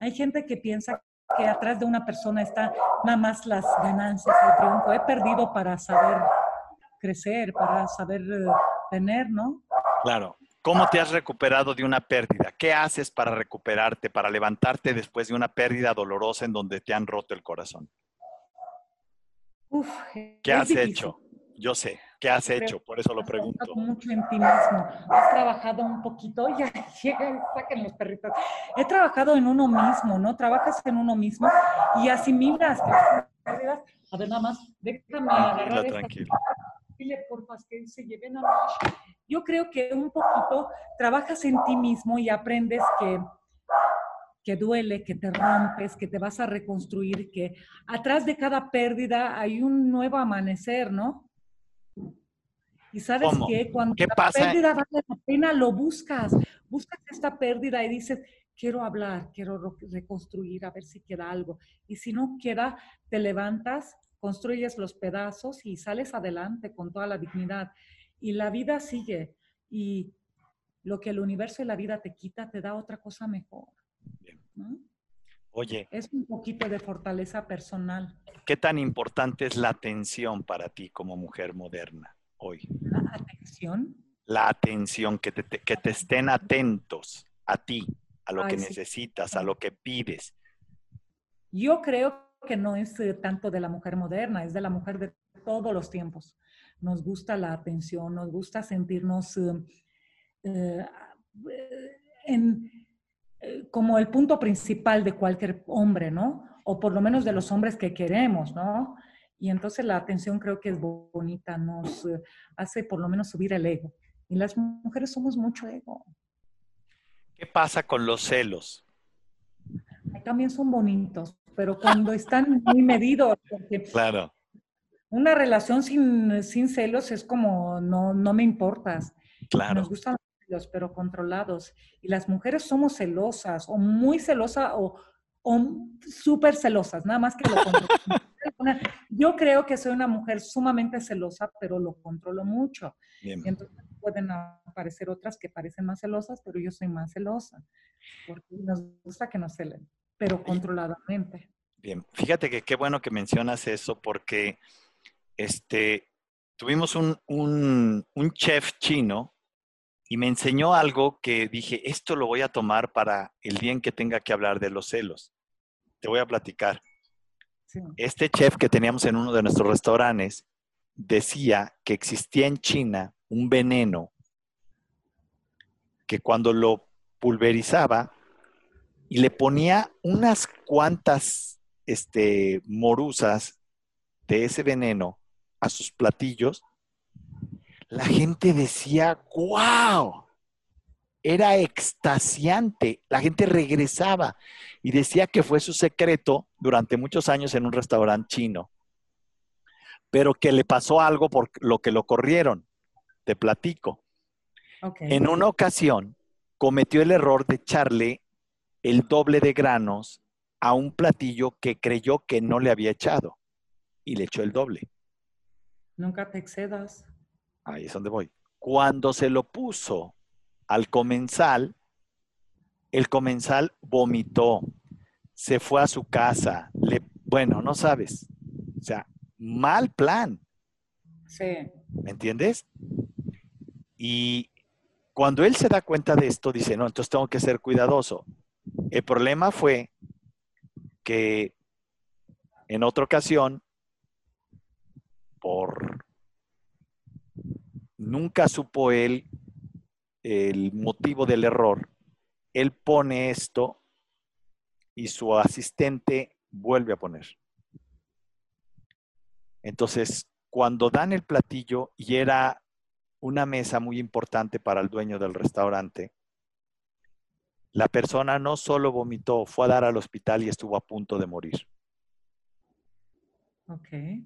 Hay gente que piensa que atrás de una persona está nada más las ganancias, el triunfo. He perdido para saber crecer, para saber eh, tener, ¿no? Claro. ¿Cómo te has recuperado de una pérdida? ¿Qué haces para recuperarte, para levantarte después de una pérdida dolorosa en donde te han roto el corazón? Uf, ¿Qué has hecho? Yo sé, ¿qué has hecho? Por eso lo pregunto. Has mucho en ti mismo. Has trabajado un poquito, ya llega, saquen los perritos. He trabajado en uno mismo, ¿no? Trabajas en uno mismo y asimilas pérdidas. A ver, nada más, déjame agarrar tranquilo. Dile, porfa, que se lleven a Yo creo que un poquito trabajas en ti mismo y aprendes que que duele, que te rompes, que te vas a reconstruir, que atrás de cada pérdida hay un nuevo amanecer, ¿no? Y sabes que cuando la pérdida vale la pena, lo buscas, buscas esta pérdida y dices, quiero hablar, quiero reconstruir, a ver si queda algo. Y si no queda, te levantas, construyes los pedazos y sales adelante con toda la dignidad. Y la vida sigue. Y lo que el universo y la vida te quita, te da otra cosa mejor. Oye. Es un poquito de fortaleza personal. ¿Qué tan importante es la atención para ti como mujer moderna hoy? ¿La atención? La atención, que te, que te estén atentos a ti, a lo que necesitas, a lo que pides. Yo creo que no es eh, tanto de la mujer moderna, es de la mujer de todos los tiempos. Nos gusta la atención, nos gusta sentirnos eh, eh, en, eh, como el punto principal de cualquier hombre, ¿no? O por lo menos de los hombres que queremos, ¿no? Y entonces la atención creo que es bonita, nos eh, hace por lo menos subir el ego. Y las mujeres somos mucho ego. ¿Qué pasa con los celos? También son bonitos, pero cuando están muy medidos. claro. Una relación sin, sin celos es como no, no me importas. Claro. Nos gustan pero controlados. Y las mujeres somos celosas, o muy celosas, o, o súper celosas, nada más que lo Yo creo que soy una mujer sumamente celosa, pero lo controlo mucho. entonces pueden aparecer otras que parecen más celosas, pero yo soy más celosa, porque nos gusta que nos celen, pero controladamente. Bien, fíjate que qué bueno que mencionas eso, porque este, tuvimos un, un, un chef chino y me enseñó algo que dije, esto lo voy a tomar para el día en que tenga que hablar de los celos. Te voy a platicar. Este chef que teníamos en uno de nuestros restaurantes decía que existía en China un veneno que cuando lo pulverizaba y le ponía unas cuantas este, morusas de ese veneno a sus platillos, la gente decía, wow, era extasiante. La gente regresaba y decía que fue su secreto durante muchos años en un restaurante chino, pero que le pasó algo por lo que lo corrieron. Te platico. En una ocasión cometió el error de echarle el doble de granos a un platillo que creyó que no le había echado y le echó el doble. Nunca te excedas. Ahí es donde voy. Cuando se lo puso al comensal, el comensal vomitó, se fue a su casa, le, bueno, no sabes. O sea, mal plan. Sí. ¿Me entiendes? Y cuando él se da cuenta de esto, dice, no, entonces tengo que ser cuidadoso. El problema fue que en otra ocasión, por nunca supo él el motivo del error. Él pone esto y su asistente vuelve a poner. Entonces, cuando dan el platillo y era una mesa muy importante para el dueño del restaurante, la persona no solo vomitó, fue a dar al hospital y estuvo a punto de morir. Okay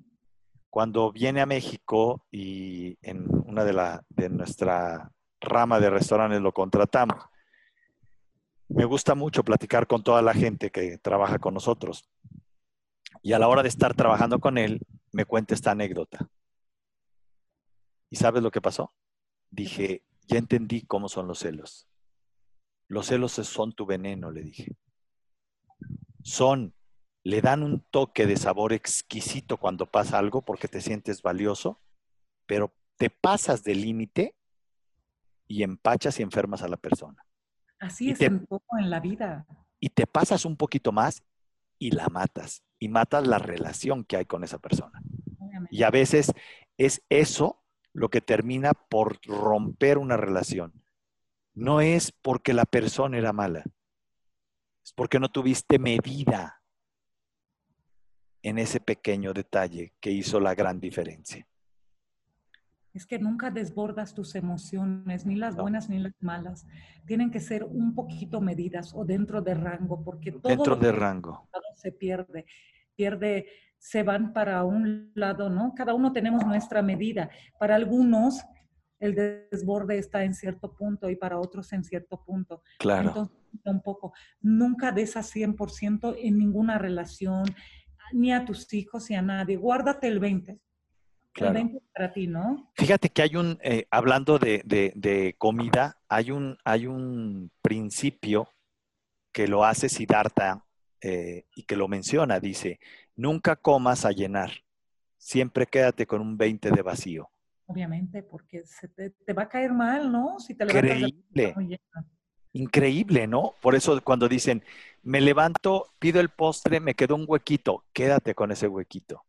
cuando viene a México y en una de, la, de nuestra rama de restaurantes lo contratamos, me gusta mucho platicar con toda la gente que trabaja con nosotros. Y a la hora de estar trabajando con él, me cuenta esta anécdota. ¿Y sabes lo que pasó? Dije, ya entendí cómo son los celos. Los celos son tu veneno, le dije. Son le dan un toque de sabor exquisito cuando pasa algo porque te sientes valioso, pero te pasas del límite y empachas y enfermas a la persona. Así es un poco en la vida. Y te pasas un poquito más y la matas. Y matas la relación que hay con esa persona. Y a veces es eso lo que termina por romper una relación. No es porque la persona era mala, es porque no tuviste medida en ese pequeño detalle que hizo la gran diferencia. Es que nunca desbordas tus emociones, ni las buenas ni las malas. Tienen que ser un poquito medidas o dentro de rango, porque todo dentro de rango se pierde. Pierde, se van para un lado, ¿no? Cada uno tenemos nuestra medida. Para algunos el desborde está en cierto punto y para otros en cierto punto. Claro. Entonces, un poco, nunca des a 100% en ninguna relación, ni a tus hijos ni a nadie. Guárdate el 20. El 20 para ti, ¿no? Fíjate que hay un, eh, hablando de, comida, hay un, hay un principio que lo hace Siddhartha eh, y que lo menciona. Dice, nunca comas a llenar, siempre quédate con un 20 de vacío. Obviamente, porque se te, va a caer mal, ¿no? Si te Increíble. Increíble, ¿no? Por eso cuando dicen, me levanto, pido el postre, me quedó un huequito, quédate con ese huequito.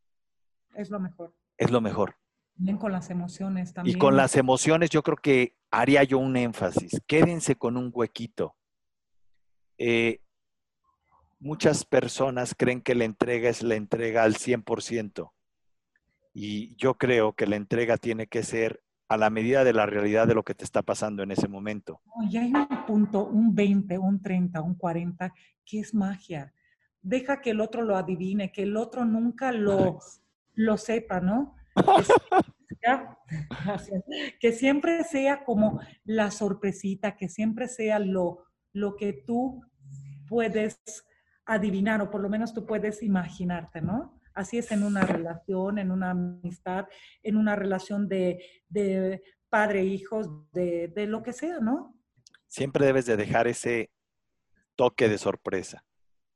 Es lo mejor. Es lo mejor. Con las emociones también. Y con las emociones yo creo que haría yo un énfasis. Quédense con un huequito. Eh, muchas personas creen que la entrega es la entrega al 100%. Y yo creo que la entrega tiene que ser a la medida de la realidad de lo que te está pasando en ese momento. Y hay un punto, un 20, un 30, un 40, que es magia. Deja que el otro lo adivine, que el otro nunca lo, lo sepa, ¿no? Que, siempre sea como la sorpresita, que siempre sea lo, lo que tú puedes adivinar o por lo menos tú puedes imaginarte, ¿no? Así es en una relación, en una amistad, en una relación de, de padre-hijos, de, de lo que sea, ¿no? Siempre debes de dejar ese toque de sorpresa.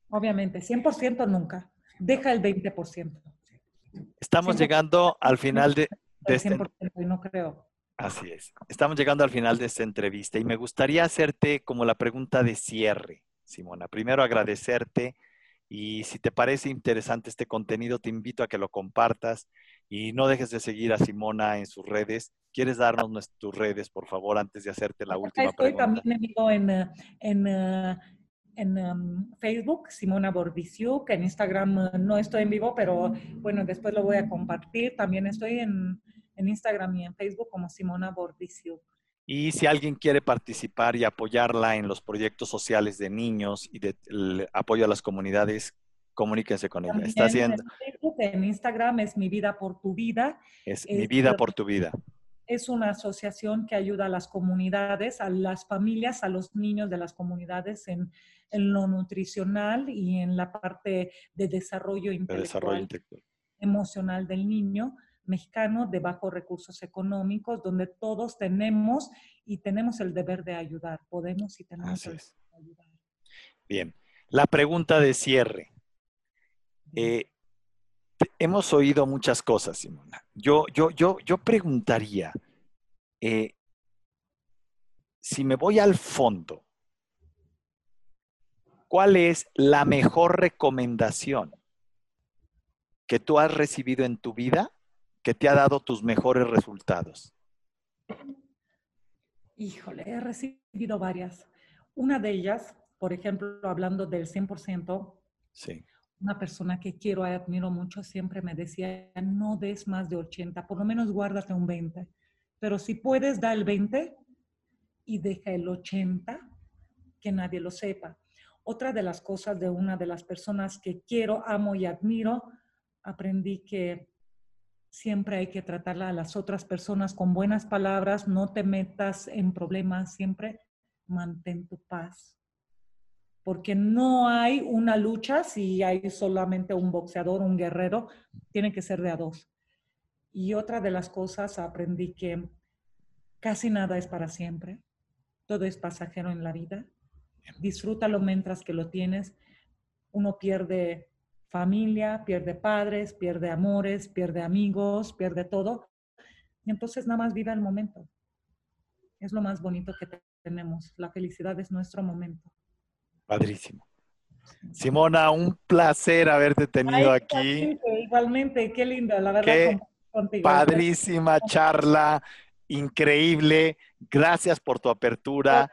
Obviamente, 100% nunca. Deja el 20%. Estamos llegando al final de, de este... no creo. Así es. Estamos llegando al final de esta entrevista y me gustaría hacerte como la pregunta de cierre, Simona. Primero agradecerte y si te parece interesante este contenido, te invito a que lo compartas y no dejes de seguir a Simona en sus redes. ¿Quieres darnos tus redes, por favor, antes de hacerte la última Estoy pregunta? también en, eh, en, eh, en um, Facebook, Simona Bordisiuk. En Instagram uh, no estoy en vivo, pero bueno, después lo voy a compartir. También estoy en, en Instagram y en Facebook como Simona Bordisiuk. Y si alguien quiere participar y apoyarla en los proyectos sociales de niños y de apoyo a las comunidades, comuníquense con ella. Está haciendo. En, Facebook, en Instagram es Mi Vida por tu Vida. Es, Mi Vida por tu Vida. Es una asociación que ayuda a las comunidades, a las familias, a los niños de las comunidades en, en lo nutricional y en la parte de desarrollo intelectual, desarrollo intelectual. emocional del niño mexicano de bajos recursos económicos, donde todos tenemos y tenemos el deber de ayudar. Podemos y tenemos el deber de ayudar. Bien, la pregunta de cierre. Eh, hemos oído muchas cosas, Simona. Yo, yo, yo, yo preguntaría, eh, si me voy al fondo, ¿cuál es la mejor recomendación que tú has recibido en tu vida que te ha dado tus mejores resultados? Híjole, he recibido varias. Una de ellas, por ejemplo, hablando del 100%, sí. Una persona que quiero y admiro mucho siempre me decía, no des más de 80, por lo menos guárdate un 20. Pero si puedes, da el 20 y deja el 80, que nadie lo sepa. Otra de las cosas de una de las personas que quiero, amo y admiro, aprendí que siempre hay que tratar a las otras personas con buenas palabras, no te metas en problemas, siempre mantén tu paz. Porque no hay una lucha si hay solamente un boxeador, un guerrero, tiene que ser de a dos. Y otra de las cosas aprendí que casi nada es para siempre, todo es pasajero en la vida. Disfrútalo mientras que lo tienes. Uno pierde familia, pierde padres, pierde amores, pierde amigos, pierde todo. Y entonces nada más vive el momento. Es lo más bonito que tenemos. La felicidad es nuestro momento. Padrísimo. Simona, un placer haberte tenido aquí. Igualmente, qué lindo, la verdad. Qué contigo. Padrísima charla, increíble. Gracias por tu apertura.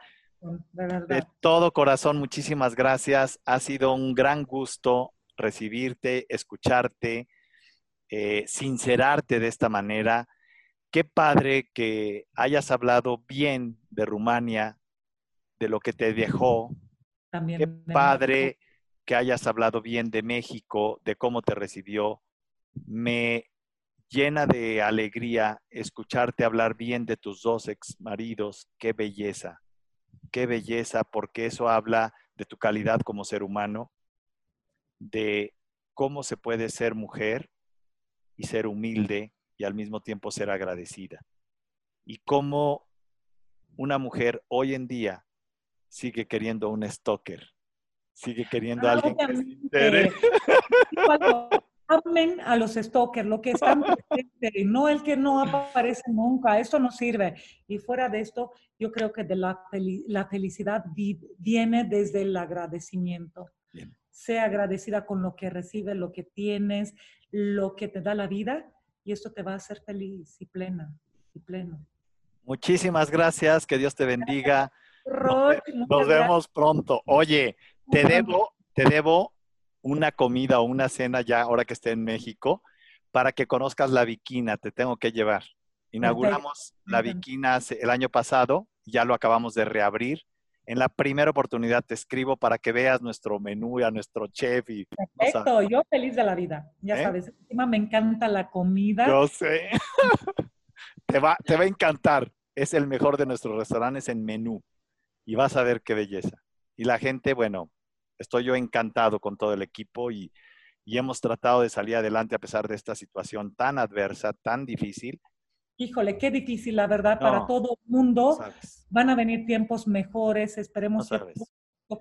De, de todo corazón, muchísimas gracias. Ha sido un gran gusto recibirte, escucharte, eh, sincerarte de esta manera. Qué padre que hayas hablado bien de Rumania, de lo que te dejó. También Qué padre que hayas hablado bien de México, de cómo te recibió. Me llena de alegría escucharte hablar bien de tus dos ex maridos. Qué belleza, qué belleza, porque eso habla de tu calidad como ser humano de cómo se puede ser mujer y ser humilde y al mismo tiempo ser agradecida. Y cómo una mujer hoy en día sigue queriendo un stalker, sigue queriendo a alguien que Amen a los stalkers, lo que están presentes, no el que no aparece nunca, eso no sirve. Y fuera de esto, yo creo que de la, la felicidad viene desde el agradecimiento. Bien sea agradecida con lo que recibe, lo que tienes, lo que te da la vida, y esto te va a hacer feliz y plena y pleno. Muchísimas gracias, que Dios te bendiga. Nos, vemos pronto. Oye, te debo, te debo una comida o una cena ya ahora que esté en México para que conozcas la Viquina, te tengo que llevar. Inauguramos la Viquina el año pasado, ya lo acabamos de reabrir en la primera oportunidad te escribo para que veas nuestro menú y a nuestro chef. Y, Perfecto, yo feliz de la vida, ya ¿Eh? sabes. Encima me encanta la comida. Yo sé. te, va, te va a encantar. Es el mejor de nuestros restaurantes en menú. Y vas a ver qué belleza. Y la gente, bueno, estoy yo encantado con todo el equipo y, y hemos tratado de salir adelante a pesar de esta situación tan adversa, tan difícil híjole, qué difícil, la verdad, para todo el mundo. Van a venir tiempos mejores, esperemos que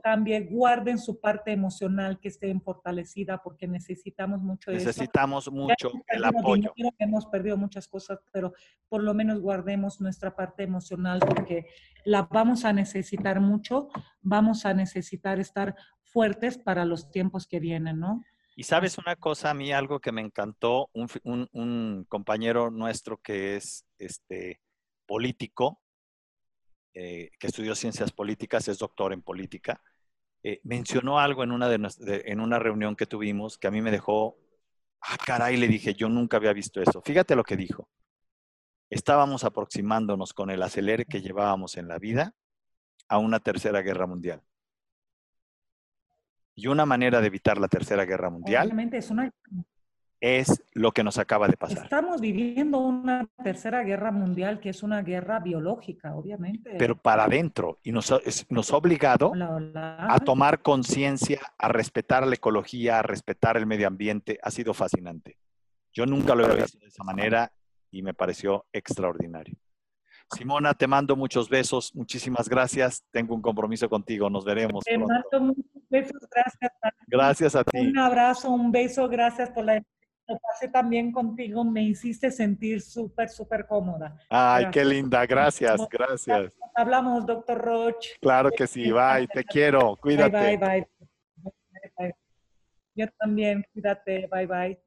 cambie, guarden su parte emocional, que esté fortalecida, porque necesitamos mucho de Necesitamos mucho el apoyo. hemos perdido muchas cosas, pero por lo menos guardemos nuestra parte emocional, porque la vamos a necesitar mucho, vamos a necesitar estar fuertes para los tiempos que vienen, ¿no? Y sabes una cosa, a mí algo que me encantó, un, compañero nuestro que es este, político, eh, que estudió ciencias políticas, es doctor en política, eh, mencionó algo en una, en una reunión que tuvimos que a mí me dejó, ah, caray, le dije, yo nunca había visto eso. Fíjate lo que dijo. Estábamos aproximándonos con el acelere que llevábamos en la vida a una tercera guerra mundial. Y una manera de evitar la Tercera Guerra Mundial. Es lo que nos acaba de pasar. Estamos viviendo una Tercera Guerra Mundial que es una guerra biológica, obviamente. Pero para adentro. Y nos, nos ha obligado a tomar conciencia, a respetar la ecología, a respetar el medio ambiente. Ha sido fascinante. Yo nunca lo había visto de esa manera y me pareció extraordinario. Simona, te mando muchos besos. Muchísimas gracias. Tengo un compromiso contigo. Nos veremos. Te mando muchos besos. Gracias. Gracias a ti. Un abrazo, un beso. Gracias por la lo pasé también contigo, me hiciste sentir súper, súper cómoda. Ay, qué linda, gracias, gracias. Hablamos, doctor Roch. Claro que sí, bye, te quiero, cuídate. Bye, bye, bye. Yo también, cuídate, bye, bye.